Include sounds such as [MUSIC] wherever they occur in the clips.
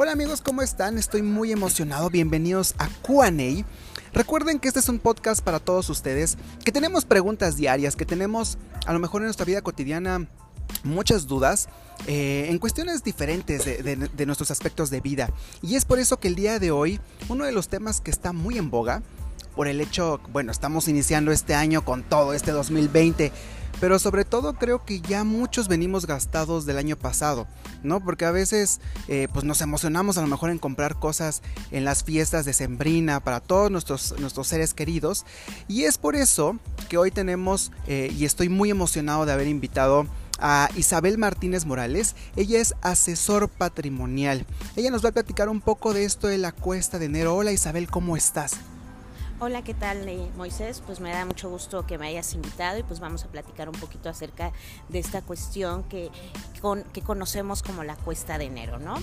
Hola amigos, ¿cómo están? Estoy muy emocionado. Bienvenidos a QA. Recuerden que este es un podcast para todos ustedes, que tenemos preguntas diarias, que tenemos a lo mejor en nuestra vida cotidiana muchas dudas eh, en cuestiones diferentes de, nuestros aspectos de vida. Y es por eso que el día de hoy, uno de los temas que está muy en boga, por el hecho, bueno, estamos iniciando este año con todo, este 2020, pero sobre todo creo que ya muchos venimos gastados del año pasado, ¿no? Porque a veces eh, pues nos emocionamos a lo mejor en comprar cosas en las fiestas de Sembrina para todos nuestros, nuestros seres queridos. Y es por eso que hoy tenemos, eh, y estoy muy emocionado de haber invitado a Isabel Martínez Morales. Ella es asesor patrimonial. Ella nos va a platicar un poco de esto de la cuesta de enero. Hola Isabel, ¿cómo estás? Hola, ¿qué tal eh, Moisés? Pues me da mucho gusto que me hayas invitado y pues vamos a platicar un poquito acerca de esta cuestión que, que conocemos como la cuesta de enero, ¿no?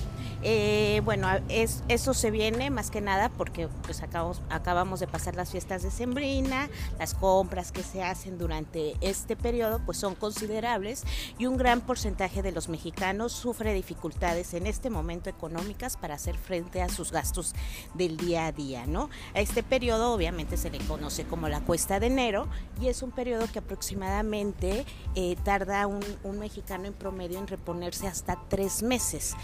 Eh, bueno, es, eso se viene más que nada porque pues acabamos, acabamos de pasar las fiestas de Sembrina, las compras que se hacen durante este periodo pues son considerables y un gran porcentaje de los mexicanos sufre dificultades en este momento económicas para hacer frente a sus gastos del día a día, ¿no? Este periodo obviamente se le conoce como la cuesta de enero y es un periodo que aproximadamente eh, tarda un, mexicano en promedio en reponerse hasta tres meses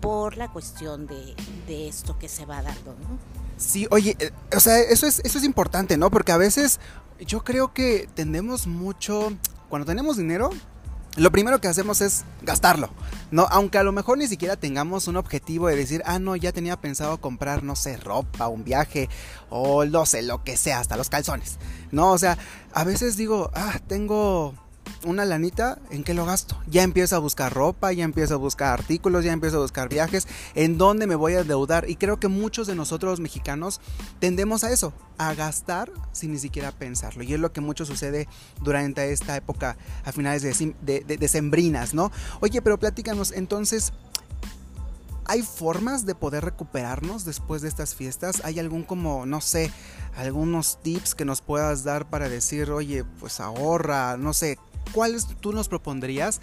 por la cuestión de, esto que se va dando, ¿no? Sí, oye, eh, o sea, eso es, eso es importante, ¿no? Porque a veces yo creo que tendemos mucho, cuando tenemos dinero, lo primero que hacemos es gastarlo, ¿no? Aunque a lo mejor ni siquiera tengamos un objetivo de decir, ah, no, ya tenía pensado comprar, no sé, ropa, un viaje, o no sé, lo que sea, hasta los calzones, ¿no? O sea, a veces digo, ah, tengo una lanita, ¿en qué lo gasto? Ya empiezo a buscar ropa, ya empiezo a buscar artículos, ya empiezo a buscar viajes, ¿en dónde me voy a endeudar? Y creo que muchos de nosotros los mexicanos tendemos a eso, a gastar sin ni siquiera pensarlo. Y es lo que mucho sucede durante esta época a finales de, de, sembrinas, ¿no? Oye, pero platícanos, entonces, ¿Hay formas de poder recuperarnos después de estas fiestas? ¿Hay algún como, no sé, algunos tips que nos puedas dar para decir, oye, pues ahorra, no sé, ¿cuáles tú nos propondrías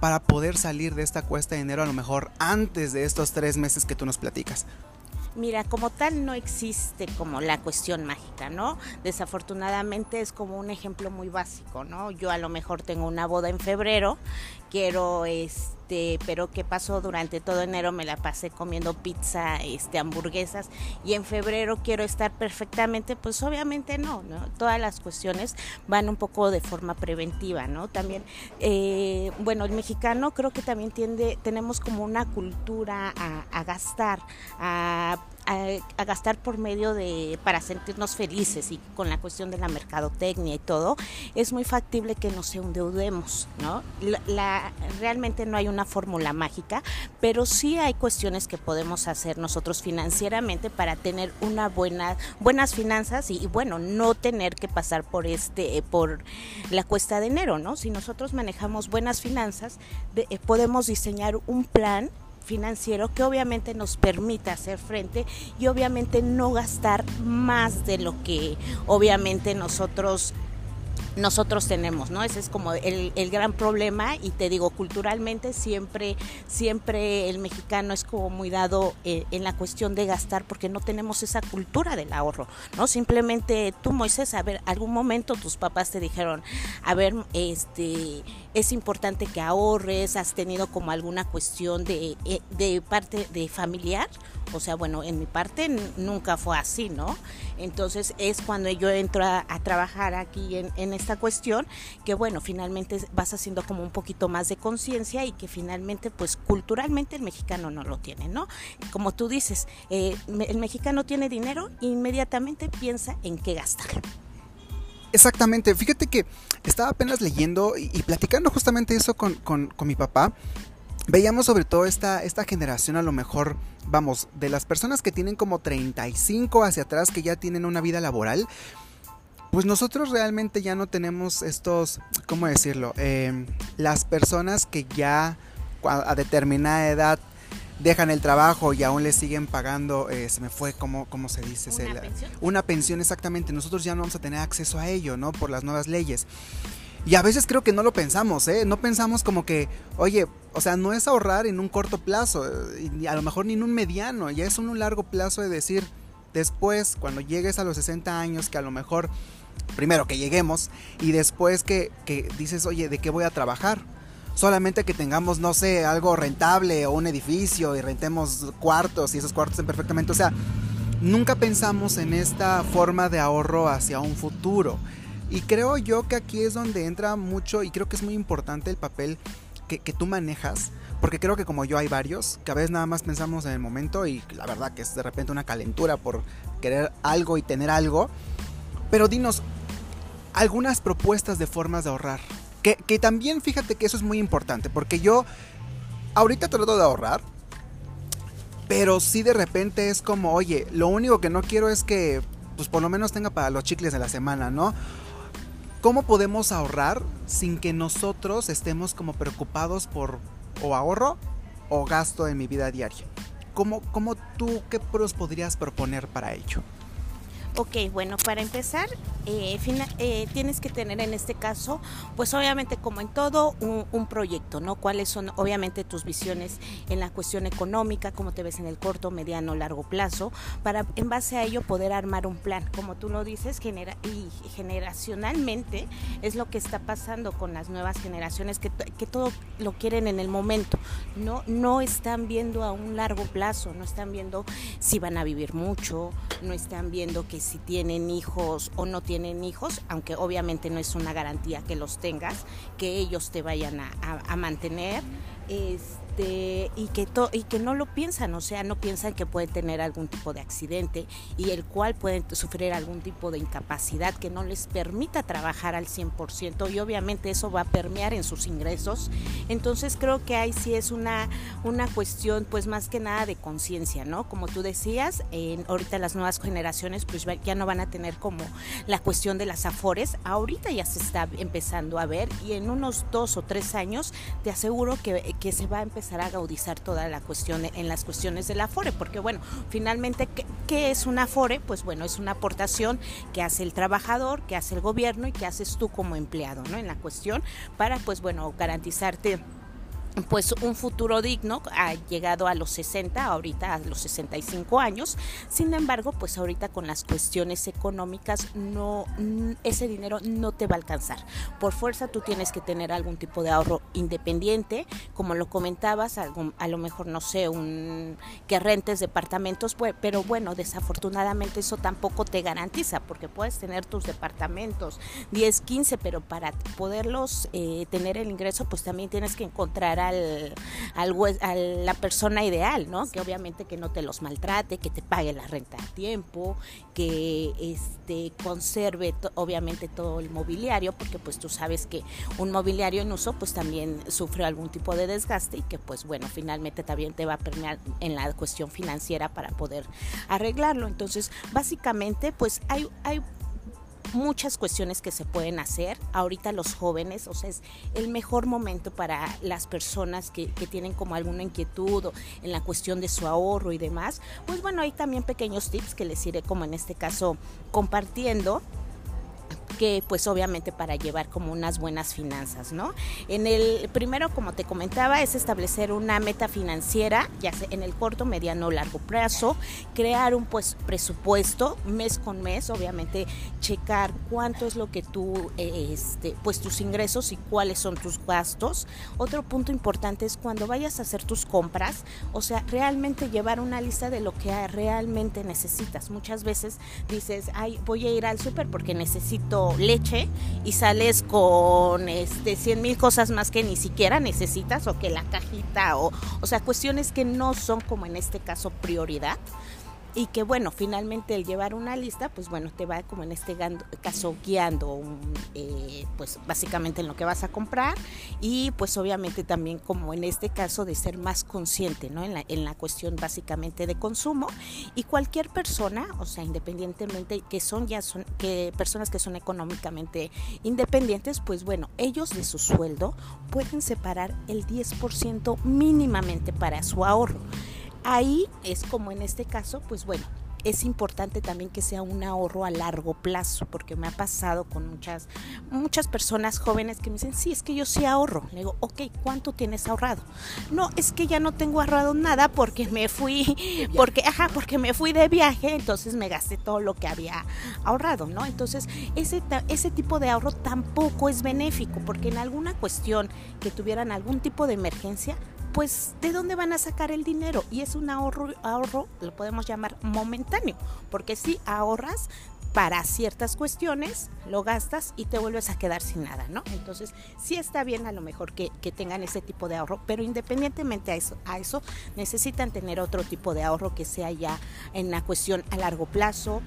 para poder salir de esta cuesta de dinero a lo mejor antes de estos tres meses que tú nos platicas? Mira, como tal no existe como la cuestión mágica, ¿no? Desafortunadamente es como un ejemplo muy básico, ¿no? Yo a lo mejor tengo una boda en febrero, quiero este, pero ¿qué pasó? Durante todo enero me la pasé comiendo pizza, este, hamburguesas y en febrero quiero estar perfectamente, pues obviamente no. Todas las cuestiones van un poco de forma preventiva, ¿no? También, eh, bueno, el mexicano creo que también tiende, tenemos como una cultura a gastar, a a, gastar por medio de, para sentirnos felices y con la cuestión de la mercadotecnia y todo, es muy factible que nos endeudemos, ¿no? La, realmente no hay una fórmula mágica, pero sí hay cuestiones que podemos hacer nosotros financieramente para tener una buena, buenas finanzas y, bueno, no tener que pasar por este, por la cuesta de enero, ¿no? Si nosotros manejamos buenas finanzas, eh, podemos diseñar un plan financiero que obviamente nos permita hacer frente y obviamente no gastar más de lo que obviamente nosotros nosotros tenemos, ¿no? Ese es como el, gran problema y te digo, culturalmente siempre, siempre el mexicano es como muy dado eh, en la cuestión de gastar porque no tenemos esa cultura del ahorro, ¿no? Simplemente tú, Moisés, a ver, algún momento tus papás te dijeron, a ver, este, es importante que ahorres, has tenido como alguna cuestión de, eh, de parte de familiar, o sea, bueno, en mi parte nunca fue así, ¿no? Entonces es cuando yo entro a, trabajar aquí en, esta cuestión que, bueno, finalmente vas haciendo como un poquito más de conciencia y que finalmente, pues culturalmente el mexicano no lo tiene, ¿no? Como tú dices, eh, el mexicano tiene dinero, inmediatamente piensa en qué gastar. Exactamente, fíjate que estaba apenas leyendo y, platicando justamente eso con, con mi papá veíamos sobre todo esta, esta generación a lo mejor, vamos, de las personas que tienen como 35 hacia atrás, que ya tienen una vida laboral, pues nosotros realmente ya no tenemos estos, ¿cómo decirlo? Em, las personas que ya a determinada edad dejan el trabajo y aún le siguen pagando, eh, se me fue, ¿cómo, cómo se dice? ¿Una pensión? Una pensión exactamente, nosotros ya no vamos a tener acceso a ello, ¿no? Por las nuevas leyes. Y a veces creo que no lo pensamos, ¿eh? No pensamos como que, oye, o sea, no es ahorrar en un corto plazo, eh, a lo mejor ni en un mediano, ya es un largo plazo de decir, después, cuando llegues a los 60 años, que a lo mejor, primero que lleguemos, y después que, que dices, oye, ¿de qué voy a trabajar? solamente que tengamos, no sé, algo rentable o un edificio y rentemos cuartos y esos cuartos estén perfectamente. O sea, nunca pensamos en esta forma de ahorro hacia un futuro. Y creo yo que aquí es donde entra mucho y creo que es muy importante el papel que, tú manejas. Porque creo que como yo hay varios, que a veces nada más pensamos en el momento y la verdad que es de repente una calentura por querer algo y tener algo. Pero dinos algunas propuestas de formas de ahorrar. Que, también fíjate que eso es muy importante, porque yo ahorita trato de ahorrar, pero sí de repente es como, oye, lo único que no quiero es que, pues por lo menos tenga para los chicles de la semana, ¿no? ¿Cómo podemos ahorrar sin que nosotros estemos como preocupados por o ahorro o gasto en mi vida diaria? ¿Cómo, cómo tú qué pros podrías proponer para ello? Ok, bueno, para empezar, eh, eh, tienes que tener en este caso, pues obviamente como en todo, un, proyecto, ¿no? ¿Cuáles son obviamente tus visiones en la cuestión económica, cómo te ves en el corto, mediano, largo plazo, para en base a ello poder armar un plan, como tú lo dices, genera, y generacionalmente es lo que está pasando con las nuevas generaciones, que, que todo lo quieren en el momento, no, no están viendo a un largo plazo, no están viendo si van a vivir mucho, no están viendo que si tienen hijos o no tienen hijos, aunque obviamente no es una garantía que los tengas, que ellos te vayan a, mantener. Este, este, y, que y que no lo piensan, o sea, no piensan que pueden tener algún tipo de accidente y el cual pueden sufrir algún tipo de incapacidad que no les permita trabajar al 100% y obviamente eso va a permear en sus ingresos. Entonces creo que ahí sí es una, una cuestión pues más que nada de conciencia, ¿no? Como tú decías, ahorita las nuevas generaciones pues ya no van a tener como la cuestión de las afores, ahorita ya se está empezando a ver y en unos dos o tres años te aseguro que, que se va a empezar a agudizar toda la cuestión en las cuestiones del Afore, porque bueno, finalmente, ¿qué, es un Afore? Pues bueno, es una aportación que hace el trabajador, que hace el gobierno y que haces tú como empleado, ¿no? En la cuestión para, pues bueno, garantizarte pues un futuro digno, ha llegado a los 60, ahorita a los 65 años. Sin embargo, pues ahorita con las cuestiones económicas no ese dinero no te va a alcanzar. Por fuerza tú tienes que tener algún tipo de ahorro independiente, como lo comentabas, a lo mejor no sé, un que rentes departamentos, pues, pero bueno, desafortunadamente eso tampoco te garantiza porque puedes tener tus departamentos 10, 15, pero para poderlos eh, tener el ingreso, pues también tienes que encontrar a al, a la persona ideal, ¿no? Que obviamente que no te los maltrate, que te pague la renta a tiempo, que este conserve obviamente todo el mobiliario, porque pues tú sabes que un mobiliario en uso pues también sufre algún tipo de desgaste y que pues bueno, finalmente también te va a permear en la cuestión financiera para poder arreglarlo. Entonces, básicamente pues hay, hay muchas cuestiones que se pueden hacer. Ahorita los jóvenes, o sea, es el mejor momento para las personas que, que tienen como alguna inquietud en la cuestión de su ahorro y demás. Pues bueno, hay también pequeños tips que les iré como en este caso compartiendo que pues obviamente para llevar como unas buenas finanzas, ¿no? En el primero, como te comentaba, es establecer una meta financiera, ya sea en el corto, mediano o largo plazo, crear un pues presupuesto mes con mes, obviamente checar cuánto es lo que tú, este, pues tus ingresos y cuáles son tus gastos. Otro punto importante es cuando vayas a hacer tus compras, o sea, realmente llevar una lista de lo que realmente necesitas. Muchas veces dices, ay, voy a ir al súper porque necesito leche y sales con este 100 mil cosas más que ni siquiera necesitas o que la cajita o, o sea, cuestiones que no son como en este caso prioridad y que bueno, finalmente el llevar una lista, pues bueno, te va como en este caso guiando, eh, pues básicamente en lo que vas a comprar y pues obviamente también como en este caso de ser más consciente, ¿no? En la, en la cuestión básicamente de consumo y cualquier persona, o sea, independientemente que son ya son, que personas que son económicamente independientes, pues bueno, ellos de su sueldo pueden separar el 10% mínimamente para su ahorro ahí es como en este caso, pues bueno, es importante también que sea un ahorro a largo plazo, porque me ha pasado con muchas, muchas personas jóvenes que me dicen, sí, es que yo sí ahorro. Le digo, ok, ¿cuánto tienes ahorrado? No, es que ya no tengo ahorrado nada porque me fui, porque, ajá, porque me fui de viaje, entonces me gasté todo lo que había ahorrado, ¿no? Entonces, ese, ese tipo de ahorro tampoco es benéfico, porque en alguna cuestión que tuvieran algún tipo de emergencia, pues ¿de dónde van a sacar el dinero? Y es un ahorro, ahorro, lo podemos llamar momentáneo, porque si ahorras para ciertas cuestiones, lo gastas y te vuelves a quedar sin nada, ¿no? Entonces, sí está bien a lo mejor que, que tengan ese tipo de ahorro, pero independientemente a eso, a eso, necesitan tener otro tipo de ahorro que sea ya en la cuestión a largo plazo,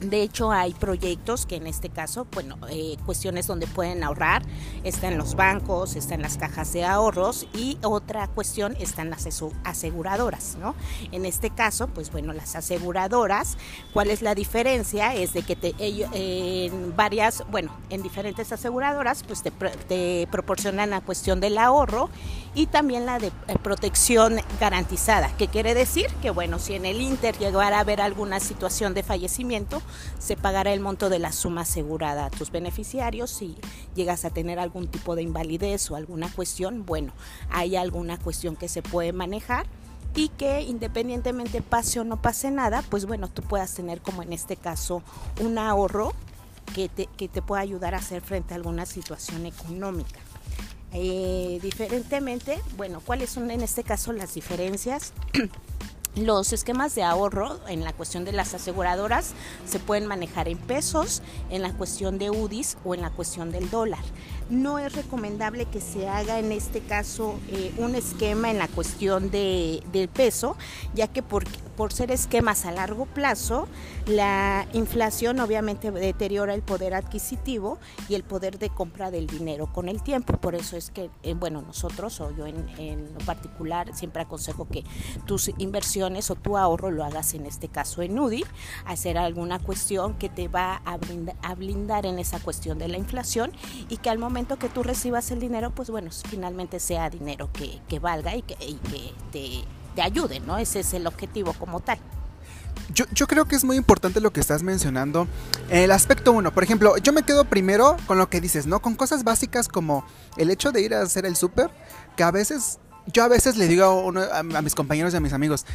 de hecho, hay proyectos que en este caso, bueno, eh, cuestiones donde pueden ahorrar, están los bancos, están las cajas de ahorros y otra cuestión están las aseguradoras, ¿no? En este caso, pues bueno, las aseguradoras, ¿cuál es la diferencia? Es de que te, en varias, bueno, en diferentes aseguradoras, pues te, te proporcionan la cuestión del ahorro y también la de eh, protección garantizada, que quiere decir que, bueno, si en el Inter llegara a haber alguna situación de fallecimiento, se pagará el monto de la suma asegurada a tus beneficiarios. Si llegas a tener algún tipo de invalidez o alguna cuestión, bueno, hay alguna cuestión que se puede manejar y que independientemente pase o no pase nada, pues bueno, tú puedas tener como en este caso un ahorro que te, que te pueda ayudar a hacer frente a alguna situación económica. Eh, diferentemente, bueno, ¿cuáles son en este caso las diferencias? [CLEARS THROAT] Los esquemas de ahorro en la cuestión de las aseguradoras se pueden manejar en pesos, en la cuestión de UDIs o en la cuestión del dólar. No es recomendable que se haga en este caso eh, un esquema en la cuestión de, del peso, ya que por, por ser esquemas a largo plazo, la inflación obviamente deteriora el poder adquisitivo y el poder de compra del dinero con el tiempo. Por eso es que, eh, bueno, nosotros o yo en, en lo particular siempre aconsejo que tus inversiones o tu ahorro lo hagas en este caso en UDI, hacer alguna cuestión que te va a blindar, en esa cuestión de la inflación y que al momento que tú recibas el dinero, pues bueno, finalmente sea dinero que, valga y que, te, te ayude, ¿no? Ese es el objetivo como tal. Yo, yo, creo que es muy importante lo que estás mencionando. El aspecto uno, por ejemplo, yo me quedo primero con lo que dices, ¿no? Con cosas básicas como el hecho de ir a hacer el súper, que a veces yo a veces le digo a, mis compañeros y a mis amigos,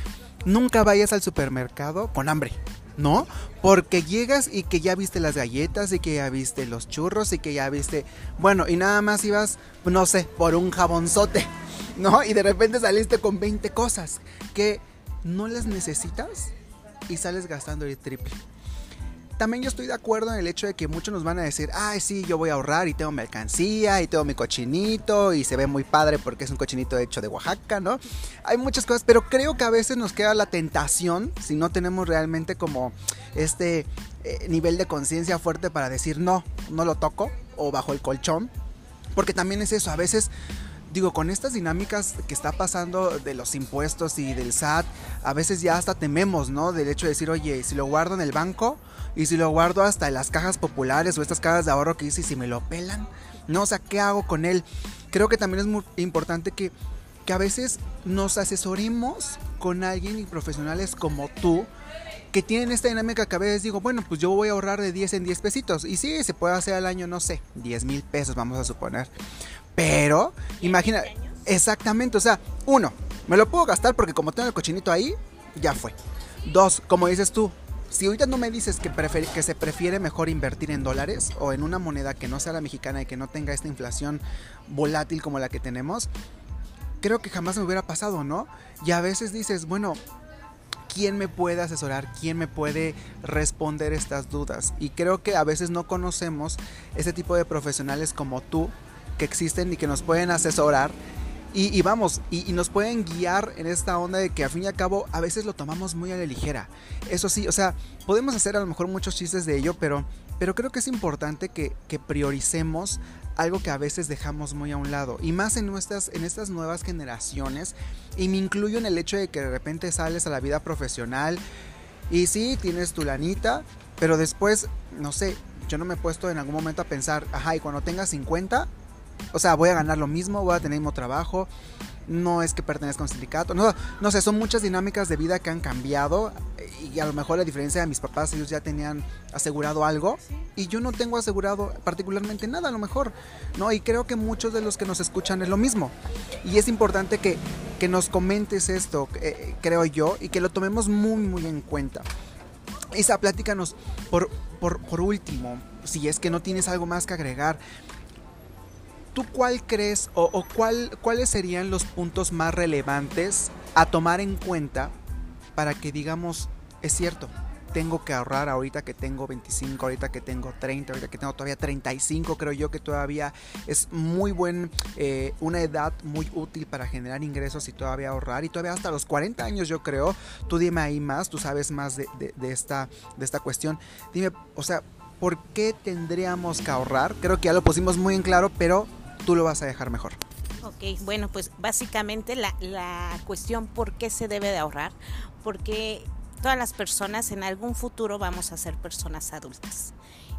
nunca vayas al supermercado con hambre. ¿No? Porque llegas y que ya viste las galletas y que ya viste los churros y que ya viste, bueno, y nada más ibas, no sé, por un jabonzote, [LAUGHS] ¿no? Y de repente saliste con 20 cosas que no las necesitas y sales gastando el triple también yo estoy de acuerdo en el hecho de que muchos nos van a decir, ay, sí, yo voy a ahorrar y tengo mi alcancía y tengo mi cochinito y se ve muy padre porque es un cochinito hecho de Oaxaca, ¿no? Hay muchas cosas, pero creo que a veces nos queda la tentación, si no tenemos realmente como este eh, nivel de conciencia fuerte para decir, no, no lo toco o bajo el colchón, porque también es eso, a veces digo, con estas dinámicas que está pasando de los impuestos y del SAT, a veces ya hasta tememos, ¿no? Del hecho de decir, oye, si lo guardo en el banco y si lo guardo hasta en las cajas populares o estas cajas de ahorro que dice, si me lo pelan, ¿no? O sea, ¿qué hago con él? Creo que también es muy importante que, que a veces nos asesoremos con alguien y profesionales como tú que tienen esta dinámica que a veces digo, bueno, pues yo voy a ahorrar de 10 en 10 pesitos. Y sí, se puede hacer al año, no sé, 10 mil pesos, vamos a suponer. Pero, imagina, exactamente, o sea, uno, me lo puedo gastar porque como tengo el cochinito ahí, ya fue. Dos, como dices tú, si ahorita no me dices que, que se prefiere mejor invertir en dólares o en una moneda que no sea la mexicana y que no tenga esta inflación volátil como la que tenemos, creo que jamás me hubiera pasado, ¿no? Y a veces dices, bueno, ¿quién me puede asesorar? ¿Quién me puede responder estas dudas? Y creo que a veces no conocemos ese tipo de profesionales como tú que existen y que nos pueden asesorar. Y, vamos, y, nos pueden guiar en esta onda de que al fin y al cabo a veces lo tomamos muy a la ligera. Eso sí, o sea, podemos hacer a lo mejor muchos chistes de ello, pero, pero creo que es importante que, que prioricemos algo que a veces dejamos muy a un lado. Y más en, nuestras, en estas nuevas generaciones. Y me incluyo en el hecho de que de repente sales a la vida profesional y sí, tienes tu lanita, pero después, no sé, yo no me he puesto en algún momento a pensar, ajá, y cuando tengas 50, O sea, voy a ganar lo mismo, voy a tener el mismo trabajo, no es que pertenezca a un sindicato, no, no sé, son muchas dinámicas de vida que han cambiado y a lo mejor la diferencia de mis papás, ellos ya tenían asegurado algo y yo no tengo asegurado particularmente nada a lo mejor, ¿no? Y creo que muchos de los que nos escuchan es lo mismo y es importante que, que nos comentes esto, eh, creo yo, y que lo tomemos muy, muy en cuenta. Isa, pláticanos por, por, por último, si es que no tienes algo más que agregar, ¿tú cuál crees o, cuál, cuáles serían los puntos más relevantes a tomar en cuenta para que digamos, es cierto, tengo que ahorrar ahorita que tengo 25, ahorita que tengo 30, ahorita que tengo todavía 35, creo yo que todavía es muy buen, eh, una edad muy útil para generar ingresos y todavía ahorrar y todavía hasta los 40 años yo creo, tú dime ahí más, tú sabes más de, de, esta, de esta cuestión, dime, o sea, ¿por qué tendríamos que ahorrar? Creo que ya lo pusimos muy en claro, pero tú lo vas a dejar mejor. Ok, bueno, pues básicamente la, la cuestión por qué se debe de ahorrar, porque todas las personas en algún futuro vamos a ser personas adultas.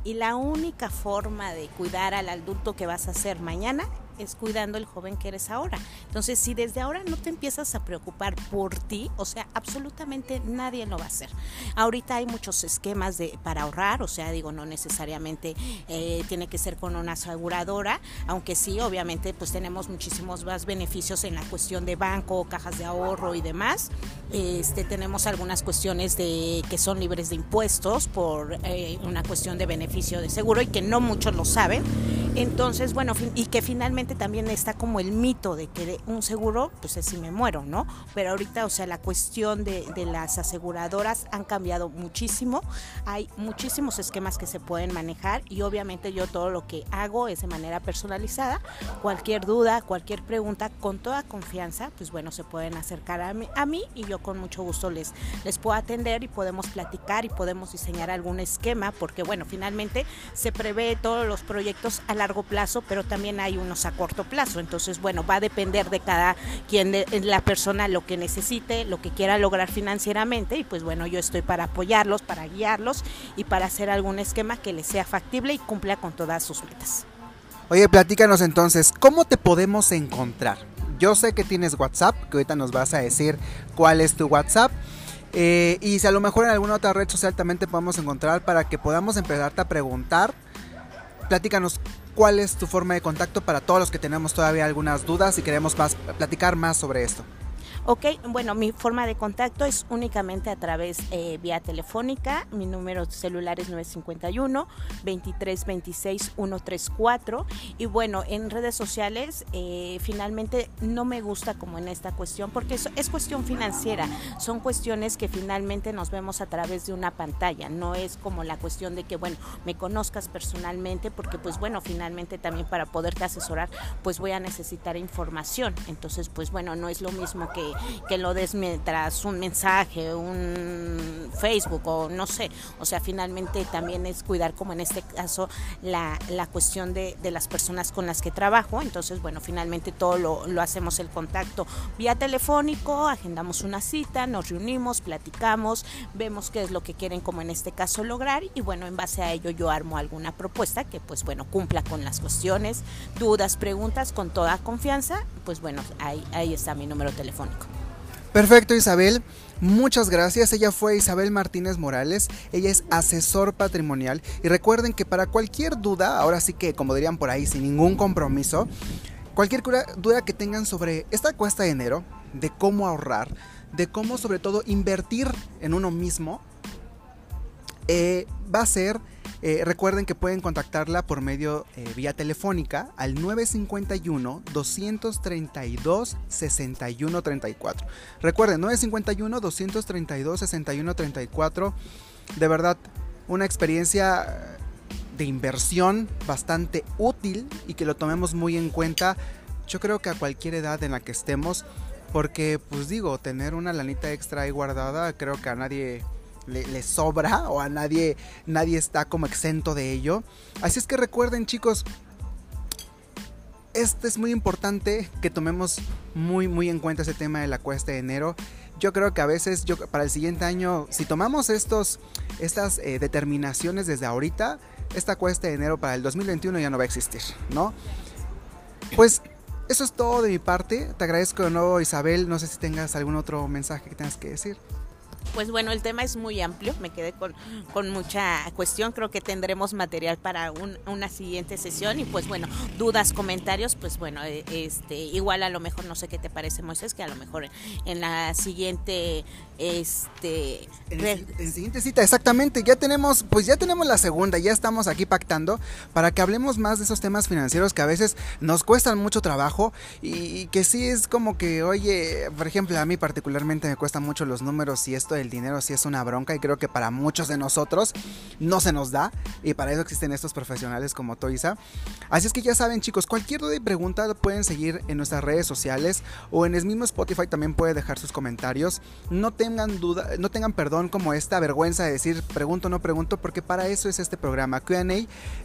Y la única forma de cuidar al adulto que vas a ser mañana es cuidando el joven que eres ahora. Entonces, si desde ahora no te empiezas a preocupar por ti, o sea, absolutamente nadie lo va a hacer. Ahorita hay muchos esquemas de, para ahorrar, o sea, digo, no necesariamente eh, tiene que ser con una aseguradora, aunque sí, obviamente, pues tenemos muchísimos más beneficios en la cuestión de banco, cajas de ahorro y demás. Este, tenemos algunas cuestiones de que son libres de impuestos por eh, una cuestión de beneficio de seguro y que no muchos lo saben. Entonces, bueno, y que finalmente también está como el mito de que un seguro, pues es si me muero, ¿no? Pero ahorita, o sea, la cuestión de, de las aseguradoras han cambiado muchísimo. Hay muchísimos esquemas que se pueden manejar y obviamente yo todo lo que hago es de manera personalizada. Cualquier duda, cualquier pregunta, con toda confianza, pues bueno, se pueden acercar a mí, a mí y yo con mucho gusto les, les puedo atender y podemos platicar y podemos diseñar algún esquema, porque bueno, finalmente se prevé todos los proyectos a la largo plazo, pero también hay unos a corto plazo. Entonces, bueno, va a depender de cada quien, de, la persona, lo que necesite, lo que quiera lograr financieramente. Y pues bueno, yo estoy para apoyarlos, para guiarlos y para hacer algún esquema que les sea factible y cumpla con todas sus metas. Oye, platícanos entonces, ¿cómo te podemos encontrar? Yo sé que tienes WhatsApp, que ahorita nos vas a decir cuál es tu WhatsApp. Eh, y si a lo mejor en alguna otra red social también te podemos encontrar para que podamos empezarte a preguntar. Platícanos cuál es tu forma de contacto para todos los que tenemos todavía algunas dudas y queremos más, platicar más sobre esto. Ok, bueno, mi forma de contacto es únicamente a través eh, vía telefónica. Mi número celular es 951 2326 134. Y bueno, en redes sociales eh, finalmente no me gusta como en esta cuestión porque es, es cuestión financiera. Son cuestiones que finalmente nos vemos a través de una pantalla. No es como la cuestión de que, bueno, me conozcas personalmente porque pues bueno, finalmente también para poderte asesorar pues voy a necesitar información. Entonces pues bueno, no es lo mismo que que lo des mientras un mensaje, un Facebook o no sé. O sea, finalmente también es cuidar como en este caso la, la cuestión de, de, las personas con las que trabajo. Entonces, bueno, finalmente todo lo, lo hacemos el contacto vía telefónico, agendamos una cita, nos reunimos, platicamos, vemos qué es lo que quieren como en este caso lograr y bueno, en base a ello yo armo alguna propuesta que pues bueno, cumpla con las cuestiones, dudas, preguntas con toda confianza, pues bueno, ahí, ahí está mi número telefónico. Perfecto, Isabel. Muchas gracias. Ella fue Isabel Martínez Morales. Ella es asesor patrimonial. Y recuerden que para cualquier duda, ahora sí que como dirían por ahí, sin ningún compromiso, cualquier duda que tengan sobre esta cuesta de enero, de cómo ahorrar, de cómo sobre todo invertir en uno mismo, eh, va a ser eh, recuerden que pueden contactarla por medio eh, vía telefónica al 951-232-6134. Recuerden, 951-232-6134. De verdad, una experiencia de inversión bastante útil y que lo tomemos muy en cuenta. Yo creo que a cualquier edad en la que estemos, porque pues digo, tener una lanita extra ahí guardada, creo que a nadie le, sobra o a nadie, nadie está como exento de ello. Así es que recuerden chicos, este es muy importante que tomemos muy muy en cuenta ese tema de la cuesta de enero. Yo creo que a veces yo para el siguiente año, si tomamos estos, estas eh, determinaciones desde ahorita, esta cuesta de enero para el 2021 ya no va a existir, ¿no? pues eso es todo de mi parte. Te agradezco de nuevo, Isabel. No sé si tengas algún otro mensaje que tengas que decir. Pues bueno, el tema es muy amplio, me quedé con, con mucha cuestión, creo que tendremos material para una siguiente sesión. Y pues bueno, dudas, comentarios, pues bueno, eh, este igual a lo mejor no sé qué te parece Moisés, que a lo mejor en la siguiente este en, la siguiente cita exactamente ya tenemos pues ya tenemos la segunda ya estamos aquí pactando para que hablemos más de esos temas financieros que a veces nos cuestan mucho trabajo. Y, que sí es como que oye por ejemplo a mí particularmente me cuestan mucho los números y esto del dinero sí es una bronca y creo que para muchos de nosotros no se nos da y para eso existen estos profesionales como Toisa así es que ya saben chicos cualquier duda y pregunta pueden seguir en nuestras redes sociales o en el mismo Spotify también puede dejar sus comentarios no te tengan duda, no tengan perdón como esta vergüenza de decir pregunto o no pregunto, porque para eso es este programa. QA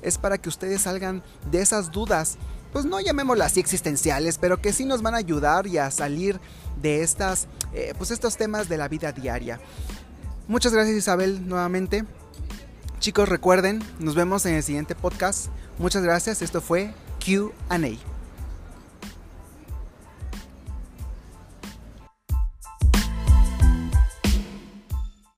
es para que ustedes salgan de esas dudas, pues no llamémoslas así existenciales, pero que sí nos van a ayudar y a salir de estas, eh, pues estos temas de la vida diaria. Muchas gracias Isabel nuevamente. Chicos, recuerden, nos vemos en el siguiente podcast. Muchas gracias, esto fue QA.